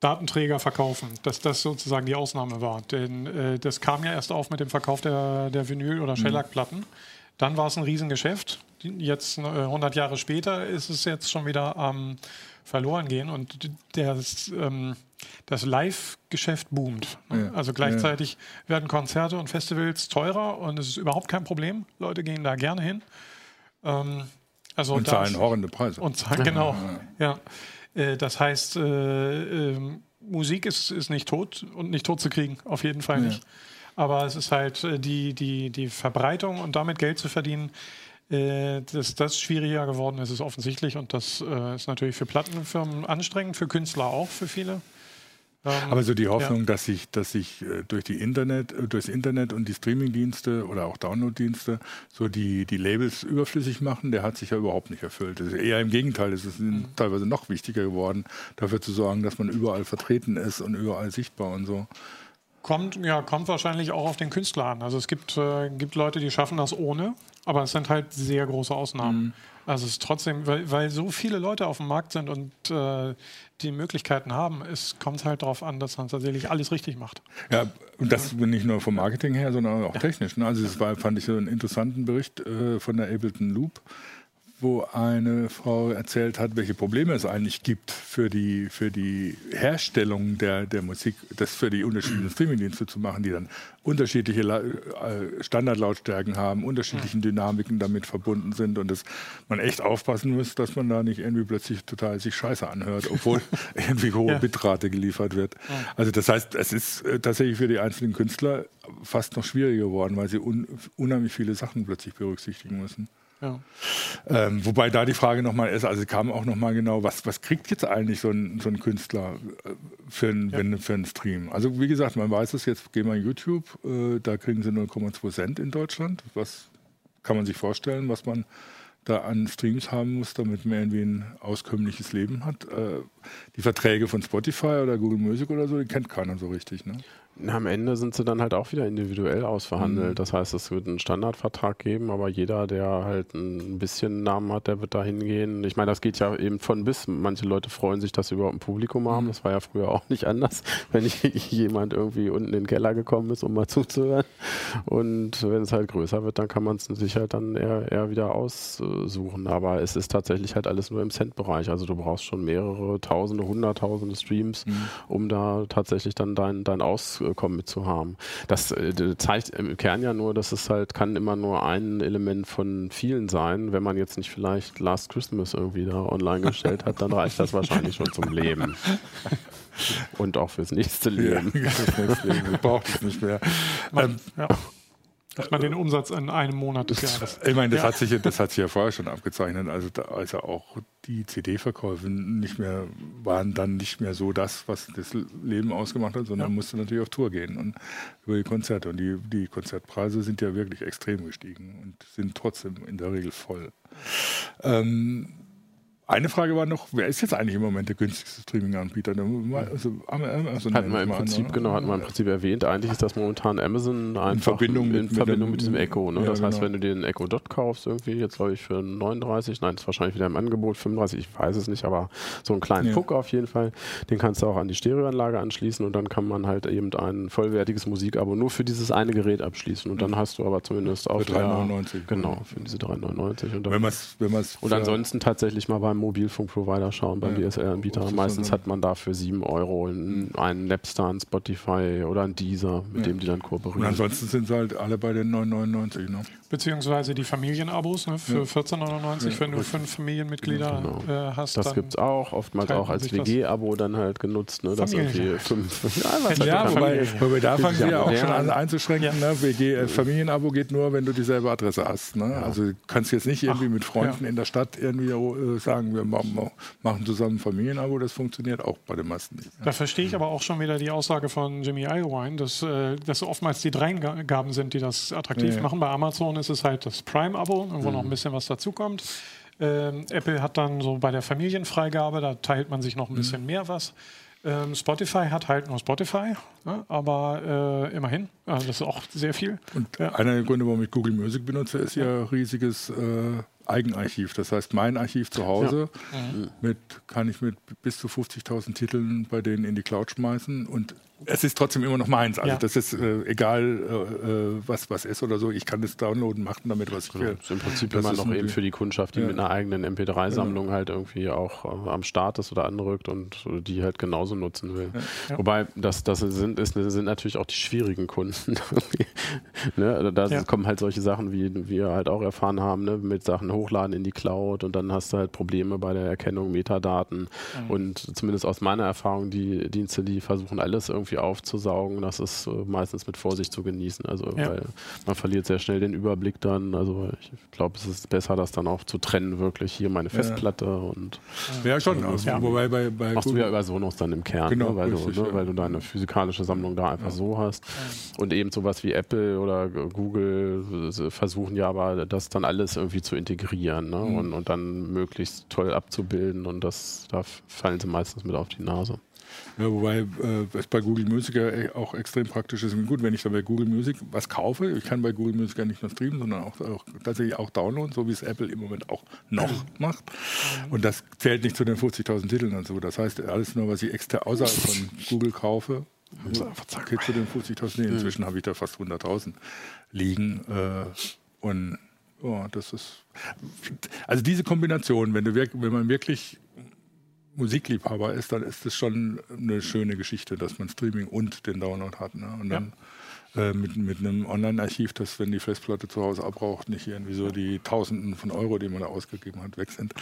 Datenträger verkaufen, dass das sozusagen die Ausnahme war. Denn äh, das kam ja erst auf mit dem Verkauf der, der Vinyl- oder Shellac-Platten. Dann war es ein Riesengeschäft. Jetzt äh, 100 Jahre später ist es jetzt schon wieder am verloren gehen und das, ähm, das Live-Geschäft boomt. ne? Ja. Also gleichzeitig werden Konzerte und Festivals teurer und es ist überhaupt kein Problem. Leute gehen da gerne hin. Ähm, also Und zahlen horrende Preise. und zwar, genau. Ja. Äh, das heißt, äh, ähm, Musik ist, ist nicht tot und nicht tot zu kriegen, auf jeden Fall nicht. Aber es ist halt äh, die, die, die Verbreitung und damit Geld zu verdienen, dass das schwieriger geworden ist, ist offensichtlich. Und das ist natürlich für Plattenfirmen anstrengend, für Künstler auch, für viele. Ähm, Aber so die Hoffnung, dass sich, dass sich äh, durch die Internet, äh, durchs Internet und die Streamingdienste oder auch Downloaddienste so die, die Labels überflüssig machen, der hat sich ja überhaupt nicht erfüllt. Eher im Gegenteil, es ist Mhm. teilweise noch wichtiger geworden, dafür zu sorgen, dass man überall vertreten ist und überall sichtbar und so. Kommt, ja, kommt wahrscheinlich auch auf den Künstler an. Also es gibt, äh, gibt Leute, die schaffen das ohne, aber es sind halt sehr große Ausnahmen. Also es ist trotzdem, weil, weil so viele Leute auf dem Markt sind und äh, die Möglichkeiten haben, es kommt halt darauf an, dass man tatsächlich alles richtig macht. Ja, und das nicht nur vom Marketing her, sondern auch technisch. Ne? Also das war, fand ich so einen interessanten Bericht äh, von der Ableton Loop, wo eine Frau erzählt hat, welche Probleme es eigentlich gibt für die, für die Herstellung der, der Musik, das für die unterschiedlichen (clears throat) Streamingdienste zu machen, die dann unterschiedliche äh, Standardlautstärken haben, unterschiedlichen Dynamiken damit verbunden sind und dass man echt aufpassen muss, dass man da nicht irgendwie plötzlich total sich scheiße anhört, obwohl (laughs) irgendwie hohe Ja. Bitrate geliefert wird. Also das heißt, es ist äh, tatsächlich für die einzelnen Künstler fast noch schwieriger geworden, weil sie un unheimlich viele Sachen plötzlich berücksichtigen müssen. Ja. Ähm, wobei da die Frage nochmal ist, also kam auch nochmal genau, was, was kriegt jetzt eigentlich so ein, so ein Künstler äh, für, einen Stream? Also wie gesagt, man weiß es jetzt, gehen wir in YouTube, äh, da kriegen sie 0,2 Cent in Deutschland. Was kann man sich vorstellen, was man da an Streams haben muss, damit man irgendwie ein auskömmliches Leben hat? Äh, die Verträge von Spotify oder Google Music oder so, die kennt keiner so richtig. Ne? Am Ende sind sie dann halt auch wieder individuell ausverhandelt. Das heißt, es wird einen Standardvertrag geben, aber jeder, der halt ein bisschen Namen hat, der wird da hingehen. Ich meine, das geht ja eben von bis. Manche Leute freuen sich, dass sie überhaupt ein Publikum haben. Das war ja früher auch nicht anders, (laughs) wenn jemand irgendwie unten in den Keller gekommen ist, um mal (laughs) zuzuhören. Und wenn es halt größer wird, dann kann man es sich halt dann eher, eher wieder aussuchen. Aber es ist tatsächlich halt alles nur im Cent-Bereich. Also du brauchst schon mehrere Tausende, Hunderttausende Streams, um da tatsächlich dann dein, dein Auskommen mit zu haben. Das äh, zeigt im Kern ja nur, dass es halt kann immer nur ein Element von vielen sein. Wenn man jetzt nicht vielleicht Last Christmas irgendwie da online gestellt hat, dann reicht das wahrscheinlich schon zum Leben. Und auch fürs nächste Leben. (laughs) Deswegen braucht es nicht mehr. Man, ja. Dass man den Umsatz in einem Monat des Jahres. Ich meine, das, Ja. hat sich, ja- das hat sich ja (laughs) vorher schon abgezeichnet. Also, da, also auch die CD-Verkäufe nicht mehr, waren dann nicht mehr so das, was das Leben ausgemacht hat, sondern Ja. musste natürlich auf Tour gehen und über die Konzerte. Und die, die Konzertpreise sind ja wirklich extrem gestiegen und sind trotzdem in der Regel voll. Ähm, eine Frage war noch, wer ist jetzt eigentlich im Moment der günstigste Streaming-Anbieter? Also, Amazon Hatten wir im mal an, Prinzip, oder? genau, hatten wir im Prinzip erwähnt. Eigentlich ist das momentan Amazon einfach Verbindung mit- in mit Verbindung dem- mit diesem Echo. Ne? Ja, das heißt, genau. wenn du den Echo Dot kaufst, irgendwie, jetzt glaube ich für 39, nein, das ist wahrscheinlich wieder im Angebot, 35, ich weiß es nicht, aber so einen kleinen Ja. Puck auf jeden Fall, den kannst du auch an die Stereoanlage anschließen und dann kann man halt eben ein vollwertiges Musikabo nur für dieses eine Gerät abschließen und dann hast du aber zumindest auch Für 3,99. Genau, für diese 3,99 und Wenn man es wenn man's und ansonsten tatsächlich mal beim Mobilfunkprovider schauen, beim ja, DSL-Anbieter. Meistens hat man dafür 7 Euro einen, einen Napstar, einen Spotify oder einen Deezer, mit ja. dem die dann kooperieren. Und ansonsten sind sie halt alle bei den 9,99. Ne? Beziehungsweise die Familienabos ne, für ja. 14,99, wenn du fünf Familienmitglieder genau. äh, hast. Das gibt es auch, oftmals auch als WG-Abo dann halt genutzt. Ne, dass irgendwie fünf. (laughs) Ja, ja wobei, wobei da fangen wir ja auch schon an einzuschränken. Ne? WG, äh, Familienabo geht nur, wenn du dieselbe Adresse hast. Ne? Also du kannst jetzt nicht irgendwie Ach, mit Freunden in der Stadt irgendwie äh, sagen, wir machen zusammen ein Familienabo. Das funktioniert auch bei den meisten nicht. Da verstehe ich aber auch schon wieder die Aussage von Jimmy Iowine, dass, äh, dass oftmals die Dreingaben sind, die das attraktiv machen. Bei Amazon ist es halt das Prime-Abo, wo mhm. noch ein bisschen was dazukommt. Ähm, Apple hat dann so bei der Familienfreigabe, da teilt man sich noch ein mhm. bisschen mehr was. Ähm, Spotify hat halt nur Spotify, ne? aber äh, immerhin, also das ist auch sehr viel. Und ja. einer der Gründe, warum ich Google Music benutze, ist ja riesiges äh, Eigenarchiv. Das heißt, mein Archiv zu Hause ja. mhm. mit, kann ich mit bis zu 50.000 Titeln bei denen in die Cloud schmeißen und es ist trotzdem immer noch meins. Also ja. das ist äh, egal, äh, äh, was was ist oder so. Ich kann das downloaden, machen damit, was ich will. Das ist im Prinzip das immer noch eben für die Kundschaft, die ja. mit einer eigenen MP3-Sammlung ja. halt irgendwie auch äh, am Start ist oder anrückt und die halt genauso nutzen will. Wobei das, das sind, ist, sind natürlich auch die schwierigen Kunden. (laughs) ne? Also da kommen halt solche Sachen, wie wir halt auch erfahren haben, ne? mit Sachen hochladen in die Cloud und dann hast du halt Probleme bei der Erkennung Metadaten. Mhm. Und zumindest aus meiner Erfahrung, die Dienste, die versuchen alles irgendwie irgendwie aufzusaugen, das ist äh, meistens mit Vorsicht zu genießen. Also ja. weil man verliert sehr schnell den Überblick dann. Also ich glaube, es ist besser, das dann auch zu trennen, wirklich hier meine Festplatte ja. und ja schon. Also, ja. Wobei bei, bei machst du ja über Sonos dann im Kern, genau, ne? weil, richtig, du, ne? weil du deine physikalische Sammlung da einfach so hast. Und eben sowas wie Apple oder Google äh, versuchen ja aber das dann alles irgendwie zu integrieren ne? mhm. und, und dann möglichst toll abzubilden und das da fallen sie meistens mit auf die Nase. Ja, wobei äh, es bei Google Music ja e, auch extrem praktisch ist. Und gut, wenn ich dann bei Google Music was kaufe, ich kann bei Google Music ja nicht nur streamen, sondern auch, auch tatsächlich auch downloaden, so wie es Apple im Moment auch noch macht. Und das zählt nicht zu den 50.000 Titeln und so. Das heißt, alles nur, was ich extra außerhalb von Google kaufe, geht zu den 50.000. Inzwischen habe ich da fast 100.000 liegen. Äh, und oh, das ist also diese Kombination, wenn, du, wenn man wirklich Musikliebhaber ist, dann ist das schon eine schöne Geschichte, dass man Streaming und den Download hat. Ne? Und dann äh, mit, mit einem Online-Archiv, dass wenn die Festplatte zu Hause abbraucht, nicht irgendwie so die Tausenden von Euro, die man da ausgegeben hat, weg sind.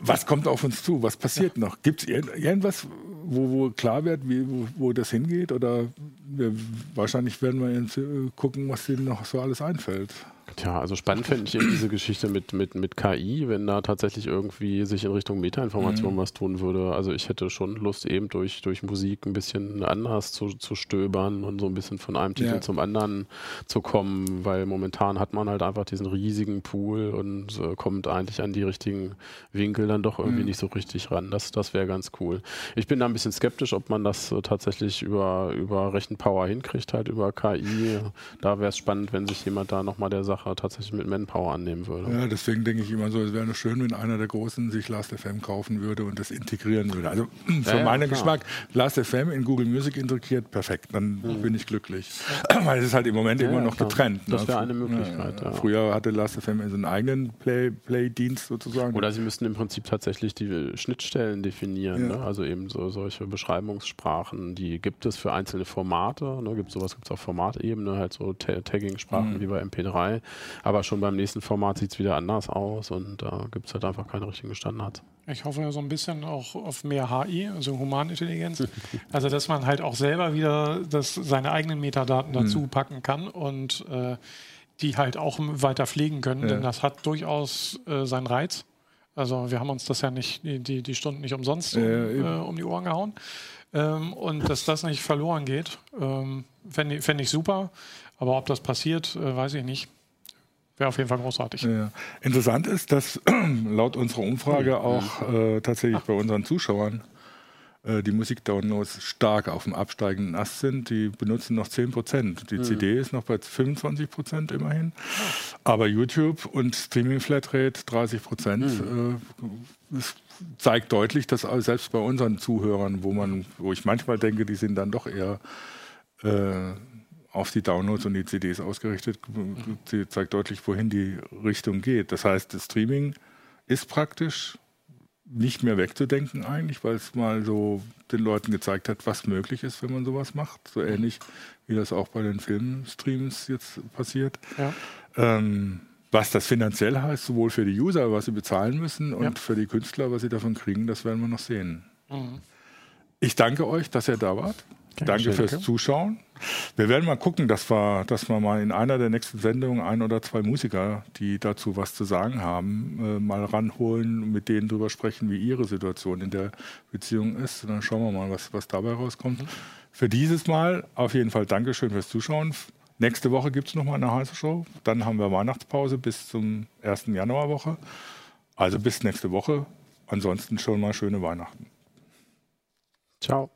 Was kommt auf uns zu? Was passiert ja. noch? Gibt es irgendwas, wo, wo, klar wird, wie, wo, wo das hingeht? Oder wir, wahrscheinlich werden wir jetzt äh, gucken, was denen noch so alles einfällt. Tja, also spannend finde ich eben diese Geschichte mit, mit, mit KI, wenn da tatsächlich irgendwie sich in Richtung Metainformation mhm. was tun würde. Also ich hätte schon Lust, eben durch, durch Musik ein bisschen anders zu, zu stöbern und so ein bisschen von einem Titel ja. zum anderen zu kommen, weil momentan hat man halt einfach diesen riesigen Pool und äh, kommt eigentlich an die richtigen Winkel dann doch irgendwie mhm. nicht so richtig ran. Das, das wäre ganz cool. Ich bin da ein bisschen skeptisch, ob man das äh, tatsächlich über, über Rechenpower hinkriegt, halt über KI. Da wäre es spannend, wenn sich jemand da nochmal der Sache tatsächlich mit Manpower annehmen würde. Ja, deswegen denke ich immer so, es wäre schön, wenn einer der Großen sich Last.fm kaufen würde und das integrieren würde. Also (clears throat) für ja, meinen klar. Geschmack, Last.fm in Google Music integriert, perfekt, dann mhm. bin ich glücklich. (clears throat) Weil es ist halt im Moment ja, immer noch klar. getrennt. Das ne? wäre eine Möglichkeit. Früher hatte Last.fm einen eigenen Play-Dienst Play sozusagen. Oder sie müssten im Prinzip tatsächlich die Schnittstellen definieren. Ne? Also eben so solche Beschreibungssprachen, die gibt es für einzelne Formate. Ne? Gibt sowas gibt es auf Formatebene, halt so Tagging-Sprachen mhm. wie bei MP3. Aber schon beim nächsten Format sieht es wieder anders aus und da äh, gibt es halt einfach keine richtigen Standards. Ich hoffe ja so ein bisschen auch auf mehr HI, also Humanintelligenz. also, dass man halt auch selber wieder das, seine eigenen Metadaten mhm. dazu packen kann und äh, die halt auch weiter pflegen können, ja. denn das hat durchaus äh, seinen Reiz. Also, wir haben uns das ja nicht, die, die Stunden nicht umsonst um, äh, um die Ohren gehauen. Ähm, und dass das nicht verloren geht, ähm, fände fänd ich super. Aber ob das passiert, äh, weiß ich nicht. Wäre auf jeden Fall großartig. Ja. Interessant ist, dass (clears throat) laut unserer Umfrage auch äh, tatsächlich Ach. bei unseren Zuschauern äh, die Musikdownloads stark auf dem absteigenden Ast sind. Die benutzen noch 10 Prozent. Die mhm. CD ist noch bei 25 Prozent immerhin. Aber YouTube und Streaming Flatrate 30 Prozent. Mhm. Äh, zeigt deutlich, dass selbst bei unseren Zuhörern, wo man, wo ich manchmal denke, die sind dann doch eher äh, auf die Downloads und die CDs ausgerichtet. Sie zeigt deutlich, wohin die Richtung geht. Das heißt, das Streaming ist praktisch, nicht mehr wegzudenken eigentlich, weil es mal so den Leuten gezeigt hat, was möglich ist, wenn man sowas macht. So ähnlich wie das auch bei den Filmstreams jetzt passiert. Ja. Ähm, was das finanziell heißt, sowohl für die User, was sie bezahlen müssen, und ja. für die Künstler, was sie davon kriegen, das werden wir noch sehen. Mhm. Ich danke euch, dass ihr da wart. Danke fürs Zuschauen. Wir werden mal gucken, dass wir, dass wir mal in einer der nächsten Sendungen ein oder zwei Musiker, die dazu was zu sagen haben, äh, mal ranholen und mit denen drüber sprechen, wie ihre Situation in der Beziehung ist. Und dann schauen wir mal, was, was dabei rauskommt. Mhm. Für dieses Mal auf jeden Fall Dankeschön fürs Zuschauen. Nächste Woche gibt es nochmal eine heiße Show. Dann haben wir Weihnachtspause bis zum 1. Januarwoche. Also bis nächste Woche. Ansonsten schon mal schöne Weihnachten. Ciao.